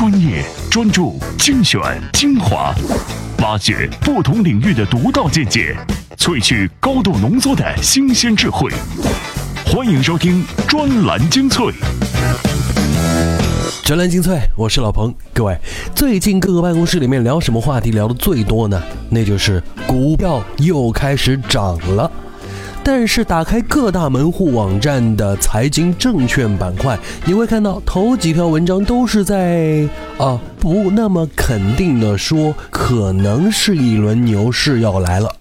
专业、专注、精选、精华，挖掘不同领域的独到见解，萃取高度浓缩的新鲜智慧。欢迎收听专栏精粹。专栏精粹，我是老彭。各位，最近各个办公室里面聊什么话题聊的最多呢？那就是股票又开始涨了。但是打开各大门户网站的财经证券板块，你会看到头几条文章都是在啊不那么肯定的说，可能是一轮牛市要来了。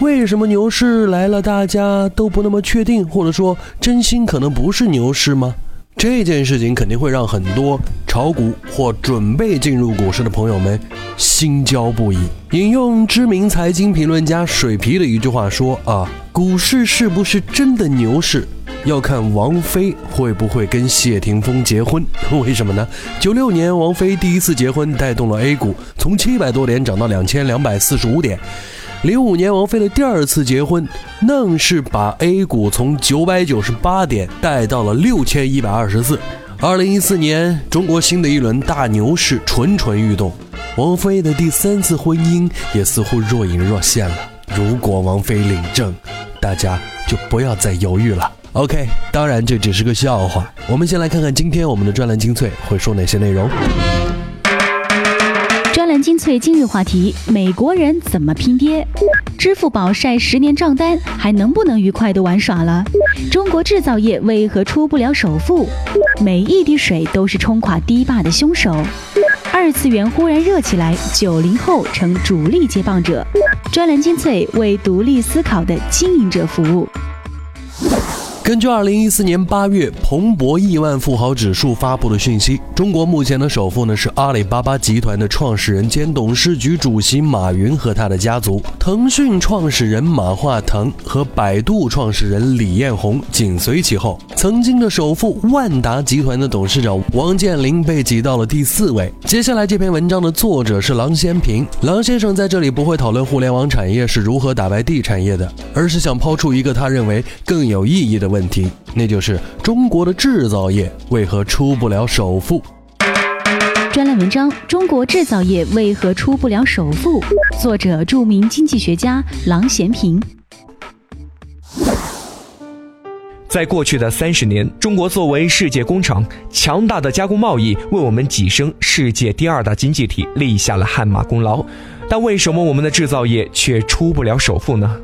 为什么牛市来了，大家都不那么确定，或者说真心可能不是牛市吗？这件事情肯定会让很多炒股或准备进入股市的朋友们心焦不已。引用知名财经评论家水皮的一句话说：“啊，股市是不是真的牛市，要看王菲会不会跟谢霆锋结婚。为什么呢？九六年王菲第一次结婚，带动了 A 股从七百多点涨到两千两百四十五点。”零五年，王菲的第二次结婚，愣是把 A 股从九百九十八点带到了六千一百二十四。二零一四年，中国新的一轮大牛市蠢蠢欲动，王菲的第三次婚姻也似乎若隐若现了。如果王菲领证，大家就不要再犹豫了。OK，当然这只是个笑话。我们先来看看今天我们的专栏精粹会说哪些内容。专栏精粹今日话题：美国人怎么拼爹？支付宝晒十年账单，还能不能愉快的玩耍了？中国制造业为何出不了首富？每一滴水都是冲垮堤坝的凶手。二次元忽然热起来，九零后成主力接棒者。专栏精粹为独立思考的经营者服务。根据二零一四年八月彭博亿万富豪指数发布的讯息，中国目前的首富呢是阿里巴巴集团的创始人兼董事局主席马云和他的家族，腾讯创始人马化腾和百度创始人李彦宏紧随其后。曾经的首富万达集团的董事长王健林被挤到了第四位。接下来这篇文章的作者是郎咸平，郎先生在这里不会讨论互联网产业是如何打败地产业的，而是想抛出一个他认为更有意义的。问题，那就是中国的制造业为何出不了首富？专栏文章：中国制造业为何出不了首富？作者：著名经济学家郎咸平。在过去的三十年，中国作为世界工厂，强大的加工贸易为我们跻身世界第二大经济体立下了汗马功劳。但为什么我们的制造业却出不了首富呢？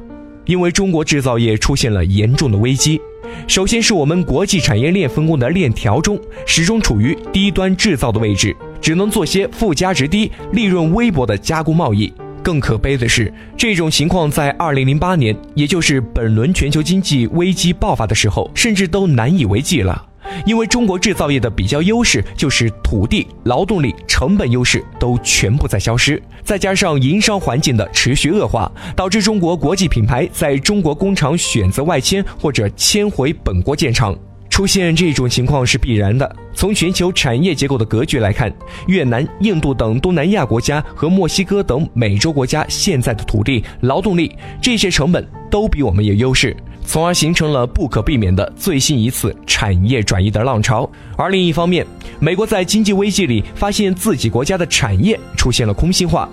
因为中国制造业出现了严重的危机。首先是我们国际产业链分工的链条中，始终处于低端制造的位置，只能做些附加值低、利润微薄的加工贸易。更可悲的是，这种情况在二零零八年，也就是本轮全球经济危机爆发的时候，甚至都难以为继了。因为中国制造业的比较优势就是土地、劳动力、成本优势都全部在消失，再加上营商环境的持续恶化，导致中国国际品牌在中国工厂选择外迁或者迁回本国建厂。出现这种情况是必然的。从全球产业结构的格局来看，越南、印度等东南亚国家和墨西哥等美洲国家现在的土地、劳动力这些成本都比我们有优势。从而形成了不可避免的最新一次产业转移的浪潮。而另一方面，美国在经济危机里发现自己国家的产业出现了空心化。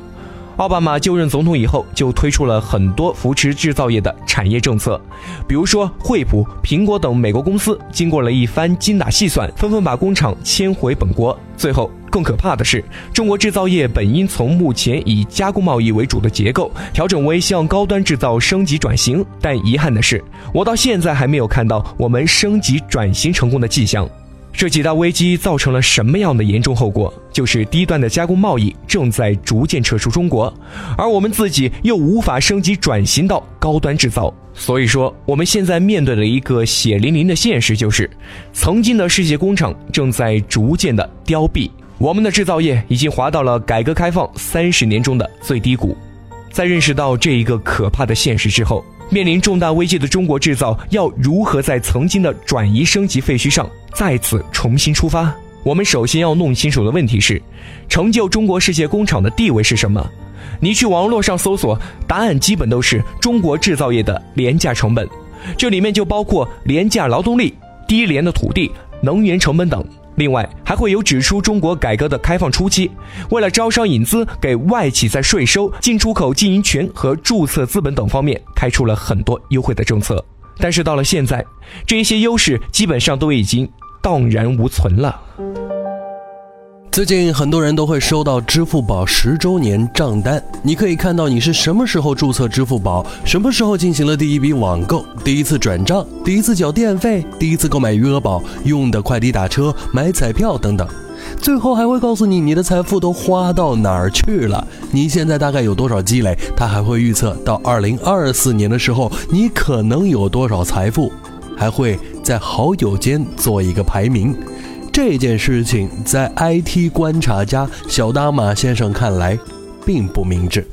奥巴马就任总统以后，就推出了很多扶持制造业的产业政策，比如说惠普、苹果等美国公司，经过了一番精打细算，纷纷把工厂迁回本国。最后，更可怕的是，中国制造业本应从目前以加工贸易为主的结构，调整为向高端制造升级转型，但遗憾的是，我到现在还没有看到我们升级转型成功的迹象。这几大危机造成了什么样的严重后果？就是低端的加工贸易正在逐渐撤出中国，而我们自己又无法升级转型到高端制造。所以说，我们现在面对的一个血淋淋的现实就是，曾经的世界工厂正在逐渐的凋敝，我们的制造业已经滑到了改革开放三十年中的最低谷。在认识到这一个可怕的现实之后，面临重大危机的中国制造要如何在曾经的转移升级废墟上再次重新出发？我们首先要弄清楚的问题是：成就中国世界工厂的地位是什么？你去网络上搜索，答案基本都是中国制造业的廉价成本，这里面就包括廉价劳动力、低廉的土地、能源成本等。另外，还会有指出中国改革的开放初期，为了招商引资，给外企在税收、进出口经营权和注册资本等方面开出了很多优惠的政策。但是到了现在，这一些优势基本上都已经荡然无存了。最近很多人都会收到支付宝十周年账单，你可以看到你是什么时候注册支付宝，什么时候进行了第一笔网购、第一次转账、第一次缴电费、第一次购买余额宝、用的快递打车、买彩票等等。最后还会告诉你你的财富都花到哪儿去了，你现在大概有多少积累，他还会预测到二零二四年的时候你可能有多少财富，还会在好友间做一个排名。这件事情在 IT 观察家小大马先生看来，并不明智。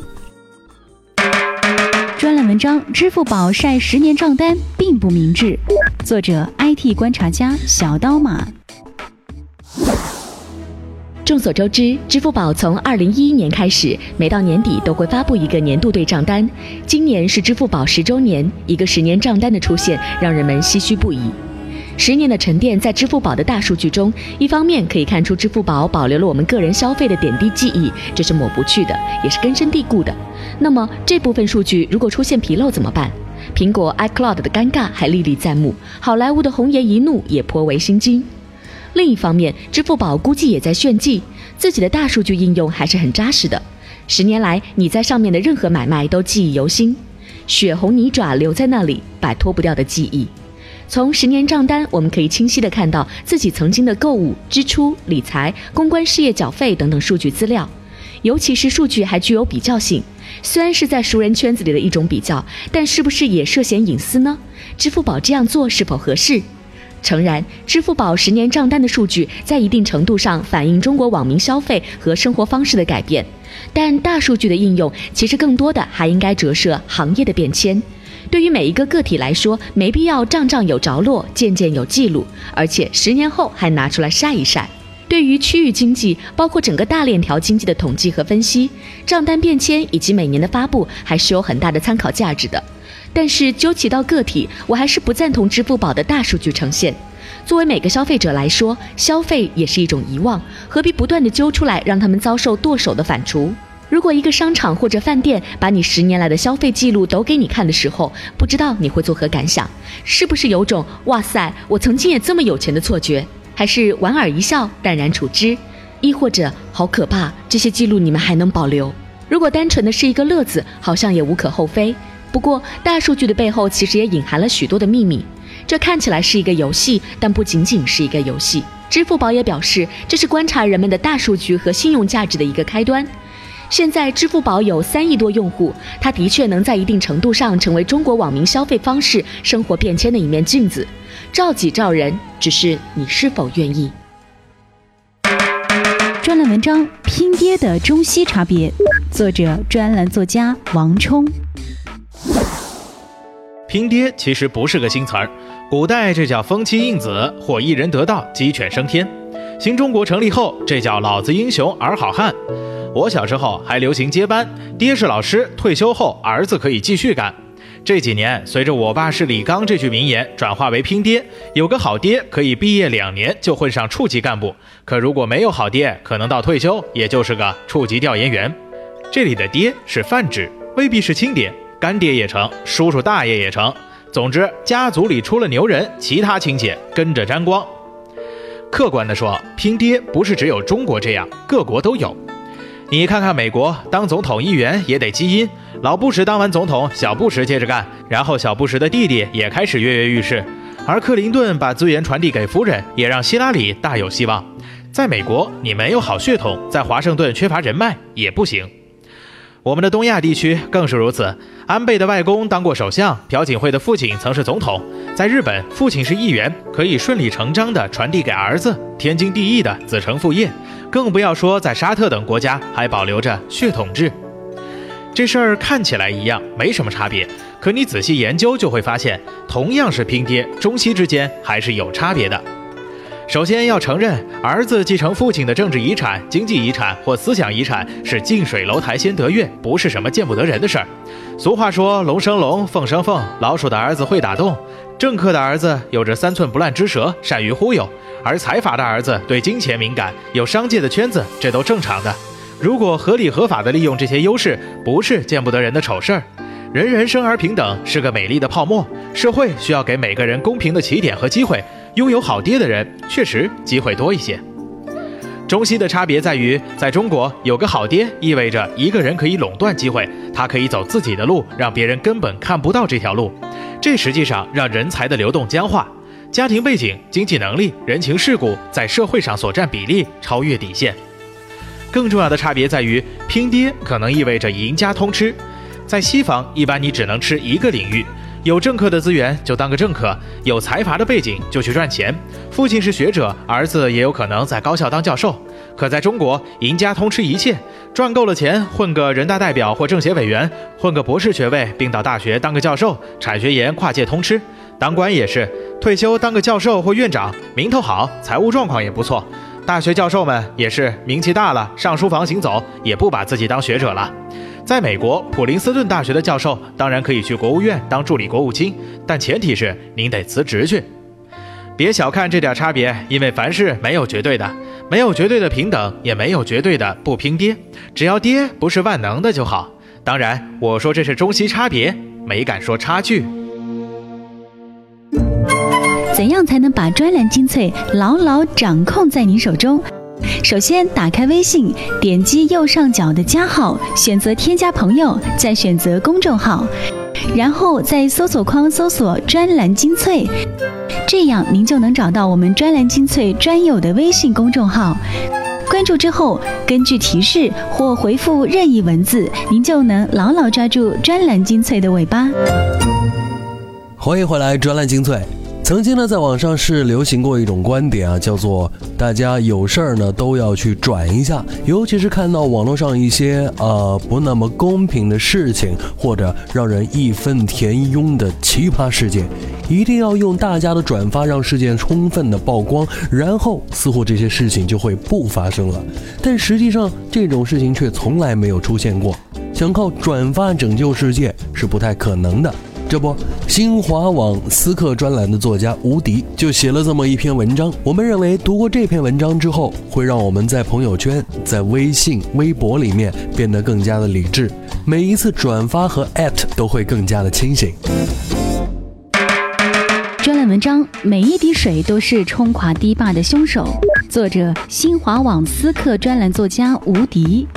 专栏文章：支付宝晒十年账单并不明智。作者：IT 观察家小刀马。众所周知，支付宝从二零一一年开始，每到年底都会发布一个年度对账单。今年是支付宝十周年，一个十年账单的出现，让人们唏嘘不已。十年的沉淀，在支付宝的大数据中，一方面可以看出支付宝保留了我们个人消费的点滴记忆，这是抹不去的，也是根深蒂固的。那么这部分数据如果出现纰漏怎么办？苹果 iCloud 的尴尬还历历在目，好莱坞的红颜一怒也颇为心惊。另一方面，支付宝估计也在炫技，自己的大数据应用还是很扎实的。十年来，你在上面的任何买卖都记忆犹新，血红泥爪留在那里，摆脱不掉的记忆。从十年账单，我们可以清晰地看到自己曾经的购物、支出、理财、公关事业缴费等等数据资料，尤其是数据还具有比较性。虽然是在熟人圈子里的一种比较，但是不是也涉嫌隐私呢？支付宝这样做是否合适？诚然，支付宝十年账单的数据在一定程度上反映中国网民消费和生活方式的改变，但大数据的应用其实更多的还应该折射行业的变迁。对于每一个个体来说，没必要账账有着落，件件有记录，而且十年后还拿出来晒一晒。对于区域经济，包括整个大链条经济的统计和分析，账单变迁以及每年的发布，还是有很大的参考价值的。但是究其到个体，我还是不赞同支付宝的大数据呈现。作为每个消费者来说，消费也是一种遗忘，何必不断的揪出来，让他们遭受剁手的反刍？如果一个商场或者饭店把你十年来的消费记录都给你看的时候，不知道你会作何感想？是不是有种“哇塞，我曾经也这么有钱”的错觉？还是莞尔一笑，淡然处之？亦或者好可怕，这些记录你们还能保留？如果单纯的是一个乐子，好像也无可厚非。不过大数据的背后其实也隐含了许多的秘密。这看起来是一个游戏，但不仅仅是一个游戏。支付宝也表示，这是观察人们的大数据和信用价值的一个开端。现在支付宝有三亿多用户，它的确能在一定程度上成为中国网民消费方式、生活变迁的一面镜子，照己照人，只是你是否愿意。专栏文章：拼爹的中西差别，作者：专栏作家王冲。拼爹其实不是个新词儿，古代这叫封妻应子或一人得道鸡犬升天，新中国成立后这叫老子英雄儿好汉。我小时候还流行接班，爹是老师，退休后儿子可以继续干。这几年，随着“我爸是李刚”这句名言转化为拼爹，有个好爹可以毕业两年就混上处级干部，可如果没有好爹，可能到退休也就是个处级调研员。这里的爹是泛指，未必是亲爹，干爹也成，叔叔大爷也成。总之，家族里出了牛人，其他亲戚跟着沾光。客观的说，拼爹不是只有中国这样，各国都有。你看看美国，当总统议员也得基因。老布什当完总统，小布什接着干，然后小布什的弟弟也开始跃跃欲试。而克林顿把资源传递给夫人，也让希拉里大有希望。在美国，你没有好血统，在华盛顿缺乏人脉也不行。我们的东亚地区更是如此。安倍的外公当过首相，朴槿惠的父亲曾是总统。在日本，父亲是议员，可以顺理成章地传递给儿子，天经地义的子承父业。更不要说在沙特等国家还保留着血统制，这事儿看起来一样，没什么差别。可你仔细研究就会发现，同样是拼爹，中西之间还是有差别的。首先要承认，儿子继承父亲的政治遗产、经济遗产或思想遗产是近水楼台先得月，不是什么见不得人的事儿。俗话说“龙生龙，凤生凤”，老鼠的儿子会打洞。政客的儿子有着三寸不烂之舌，善于忽悠；而财阀的儿子对金钱敏感，有商界的圈子，这都正常的。如果合理合法的利用这些优势，不是见不得人的丑事儿。人人生而平等是个美丽的泡沫，社会需要给每个人公平的起点和机会。拥有好爹的人确实机会多一些。中西的差别在于，在中国有个好爹意味着一个人可以垄断机会，他可以走自己的路，让别人根本看不到这条路。这实际上让人才的流动僵化，家庭背景、经济能力、人情世故在社会上所占比例超越底线。更重要的差别在于，拼爹可能意味着赢家通吃。在西方，一般你只能吃一个领域。有政客的资源就当个政客，有财阀的背景就去赚钱。父亲是学者，儿子也有可能在高校当教授。可在中国，赢家通吃一切，赚够了钱，混个人大代表或政协委员，混个博士学位，并到大学当个教授，产学研跨界通吃。当官也是，退休当个教授或院长，名头好，财务状况也不错。大学教授们也是名气大了，上书房行走，也不把自己当学者了。在美国，普林斯顿大学的教授当然可以去国务院当助理国务卿，但前提是您得辞职去。别小看这点差别，因为凡事没有绝对的，没有绝对的平等，也没有绝对的不拼爹。只要爹不是万能的就好。当然，我说这是中西差别，没敢说差距。怎样才能把专栏精粹牢牢掌控在您手中？首先，打开微信，点击右上角的加号，选择添加朋友，再选择公众号，然后在搜索框搜索“专栏精粹”，这样您就能找到我们“专栏精粹”专有的微信公众号。关注之后，根据提示或回复任意文字，您就能牢牢抓住“专栏精粹”的尾巴。欢迎回来，“专栏精粹”。曾经呢，在网上是流行过一种观点啊，叫做大家有事儿呢都要去转一下，尤其是看到网络上一些呃不那么公平的事情，或者让人义愤填膺的奇葩事件，一定要用大家的转发让事件充分的曝光，然后似乎这些事情就会不发生了。但实际上这种事情却从来没有出现过，想靠转发拯救世界是不太可能的。这不，新华网思客专栏的作家吴迪就写了这么一篇文章。我们认为，读过这篇文章之后，会让我们在朋友圈、在微信、微博里面变得更加的理智，每一次转发和艾特都会更加的清醒。专栏文章：每一滴水都是冲垮堤坝的凶手。作者：新华网思客专栏作家吴迪。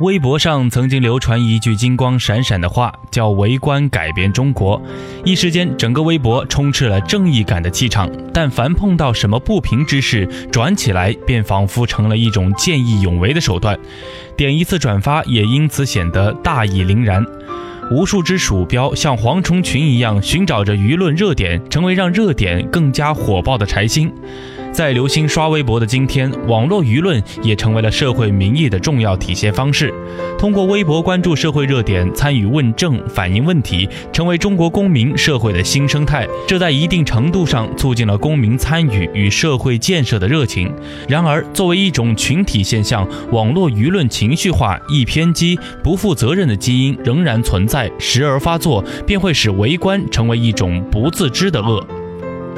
微博上曾经流传一句金光闪闪的话，叫“围观改变中国”。一时间，整个微博充斥了正义感的气场。但凡碰到什么不平之事，转起来便仿佛成了一种见义勇为的手段。点一次转发也因此显得大义凛然。无数只鼠标像蝗虫群一样寻找着舆论热点，成为让热点更加火爆的柴薪。在流行刷微博的今天，网络舆论也成为了社会民意的重要体现方式。通过微博关注社会热点，参与问政、反映问题，成为中国公民社会的新生态。这在一定程度上促进了公民参与与社会建设的热情。然而，作为一种群体现象，网络舆论情绪化、易偏激、不负责任的基因仍然存在，时而发作，便会使围观成为一种不自知的恶。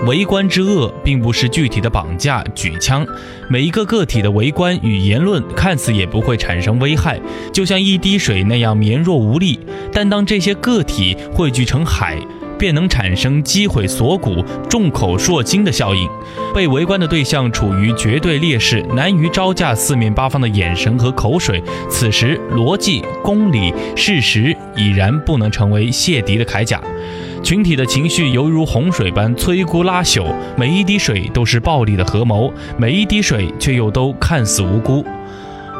围观之恶，并不是具体的绑架、举枪，每一个个体的围观与言论，看似也不会产生危害，就像一滴水那样绵弱无力。但当这些个体汇聚成海，便能产生击毁锁骨、众口铄金的效应。被围观的对象处于绝对劣势，难于招架四面八方的眼神和口水。此时，逻辑、公理、事实已然不能成为泄敌的铠甲。群体的情绪犹如洪水般摧枯拉朽，每一滴水都是暴力的合谋，每一滴水却又都看似无辜。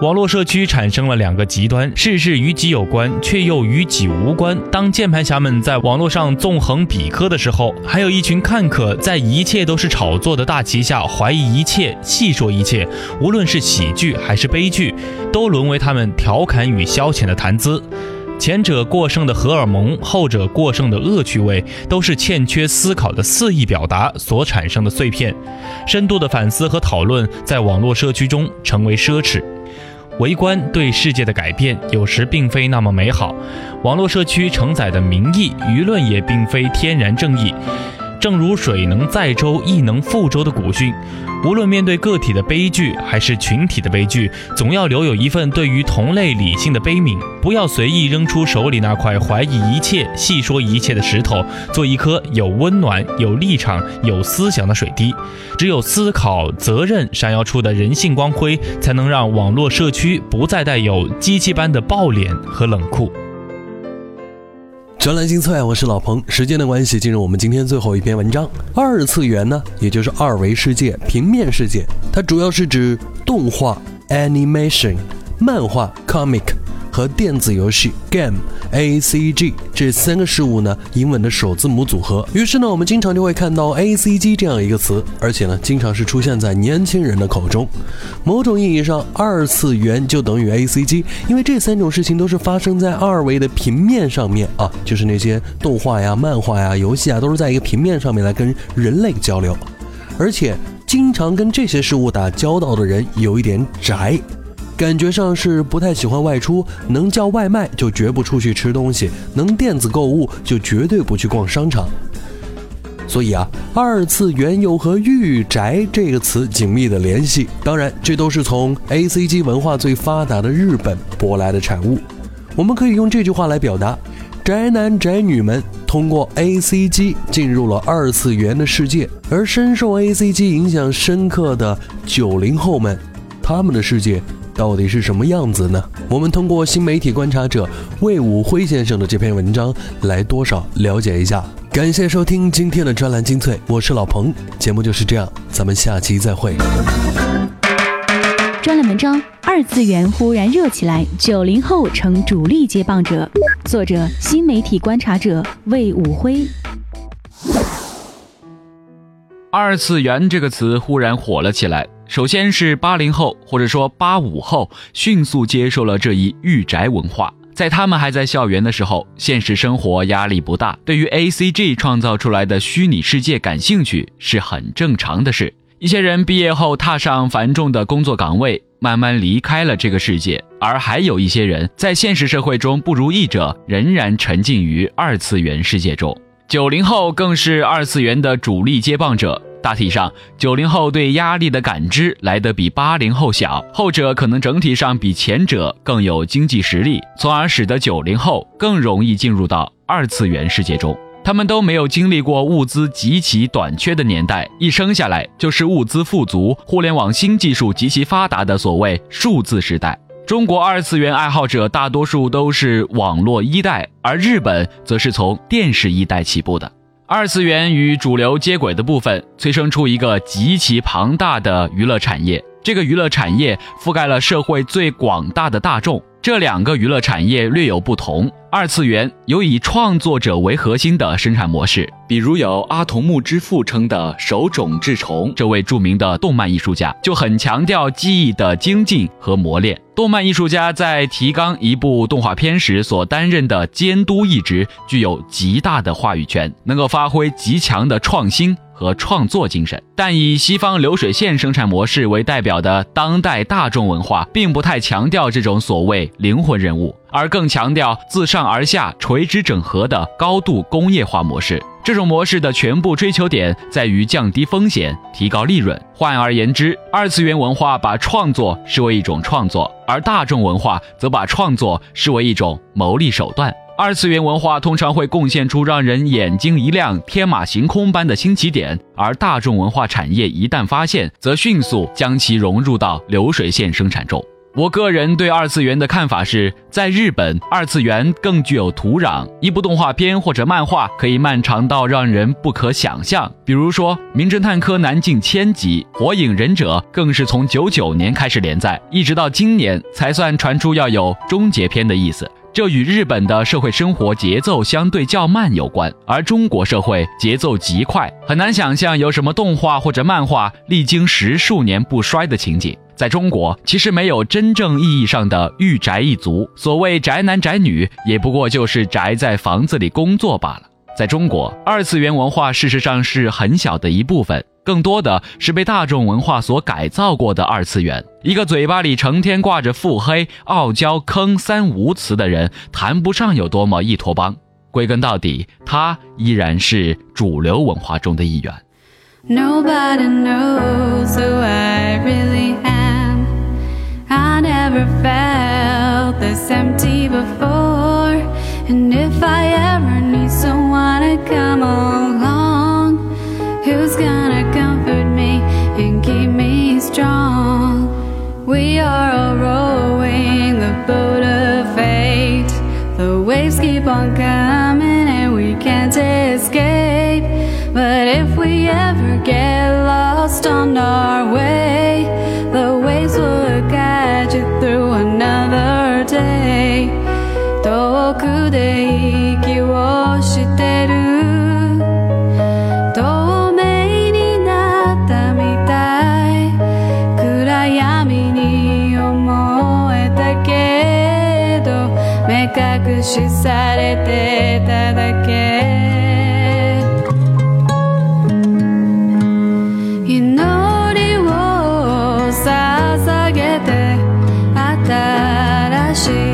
网络社区产生了两个极端：事事与己有关，却又与己无关。当键盘侠们在网络上纵横比科的时候，还有一群看客在一切都是炒作的大旗下怀疑一切，细说一切。无论是喜剧还是悲剧，都沦为他们调侃与消遣的谈资。前者过剩的荷尔蒙，后者过剩的恶趣味，都是欠缺思考的肆意表达所产生的碎片。深度的反思和讨论，在网络社区中成为奢侈。围观对世界的改变有时并非那么美好，网络社区承载的民意舆论也并非天然正义。正如水能载舟，亦能覆舟的古训，无论面对个体的悲剧还是群体的悲剧，总要留有一份对于同类理性的悲悯，不要随意扔出手里那块怀疑一切、细说一切的石头，做一颗有温暖、有立场、有思想的水滴。只有思考、责任闪耀出的人性光辉，才能让网络社区不再带有机器般的暴脸和冷酷。专栏精粹，我是老彭。时间的关系，进入我们今天最后一篇文章。二次元呢，也就是二维世界、平面世界，它主要是指动画 （animation）、漫画 （comic）。和电子游戏 game A C G 这三个事物呢，英文的首字母组合。于是呢，我们经常就会看到 A C G 这样一个词，而且呢，经常是出现在年轻人的口中。某种意义上，二次元就等于 A C G，因为这三种事情都是发生在二维的平面上面啊，就是那些动画呀、漫画呀、游戏啊，都是在一个平面上面来跟人类交流，而且经常跟这些事物打交道的人有一点宅。感觉上是不太喜欢外出，能叫外卖就绝不出去吃东西，能电子购物就绝对不去逛商场。所以啊，二次元又和御宅这个词紧密的联系。当然，这都是从 A C G 文化最发达的日本舶来的产物。我们可以用这句话来表达：宅男宅女们通过 A C G 进入了二次元的世界，而深受 A C G 影响深刻的九零后们，他们的世界。到底是什么样子呢？我们通过新媒体观察者魏武辉先生的这篇文章来多少了解一下。感谢收听今天的专栏精粹，我是老彭，节目就是这样，咱们下期再会。专栏文章：二次元忽然热起来，九零后成主力接棒者。作者：新媒体观察者魏武辉。二次元这个词忽然火了起来。首先是八零后或者说八五后迅速接受了这一御宅文化，在他们还在校园的时候，现实生活压力不大，对于 A C G 创造出来的虚拟世界感兴趣是很正常的事。一些人毕业后踏上繁重的工作岗位，慢慢离开了这个世界，而还有一些人在现实社会中不如意者，仍然沉浸于二次元世界中。九零后更是二次元的主力接棒者。大体上，九零后对压力的感知来得比八零后小，后者可能整体上比前者更有经济实力，从而使得九零后更容易进入到二次元世界中。他们都没有经历过物资极其短缺的年代，一生下来就是物资富足、互联网新技术极其发达的所谓数字时代。中国二次元爱好者大多数都是网络一代，而日本则是从电视一代起步的。二次元与主流接轨的部分，催生出一个极其庞大的娱乐产业。这个娱乐产业覆盖了社会最广大的大众。这两个娱乐产业略有不同。二次元有以创作者为核心的生产模式，比如有阿童木之父称的手冢治虫这位著名的动漫艺术家，就很强调技艺的精进和磨练。动漫艺术家在提纲一部动画片时所担任的监督一职，具有极大的话语权，能够发挥极强的创新。和创作精神，但以西方流水线生产模式为代表的当代大众文化，并不太强调这种所谓灵魂人物，而更强调自上而下垂直整合的高度工业化模式。这种模式的全部追求点在于降低风险、提高利润。换而言之，二次元文化把创作视为一种创作，而大众文化则把创作视为一种牟利手段。二次元文化通常会贡献出让人眼睛一亮、天马行空般的新起点，而大众文化产业一旦发现，则迅速将其融入到流水线生产中。我个人对二次元的看法是，在日本，二次元更具有土壤。一部动画片或者漫画可以漫长到让人不可想象，比如说《名侦探柯南》近千集，《火影忍者》更是从九九年开始连载，一直到今年才算传出要有终结篇的意思。这与日本的社会生活节奏相对较慢有关，而中国社会节奏极快，很难想象有什么动画或者漫画历经十数年不衰的情景。在中国，其实没有真正意义上的御宅一族，所谓宅男宅女，也不过就是宅在房子里工作罢了。在中国，二次元文化事实上是很小的一部分。更多的是被大众文化所改造过的二次元一个嘴巴里成天挂着腹黑傲娇坑三无词的人谈不上有多么一托邦归根到底他依然是主流文化中的一员 nobody knows who i really am i never felt this empty before and if i ever need someone to come waves keep on coming. 可惜。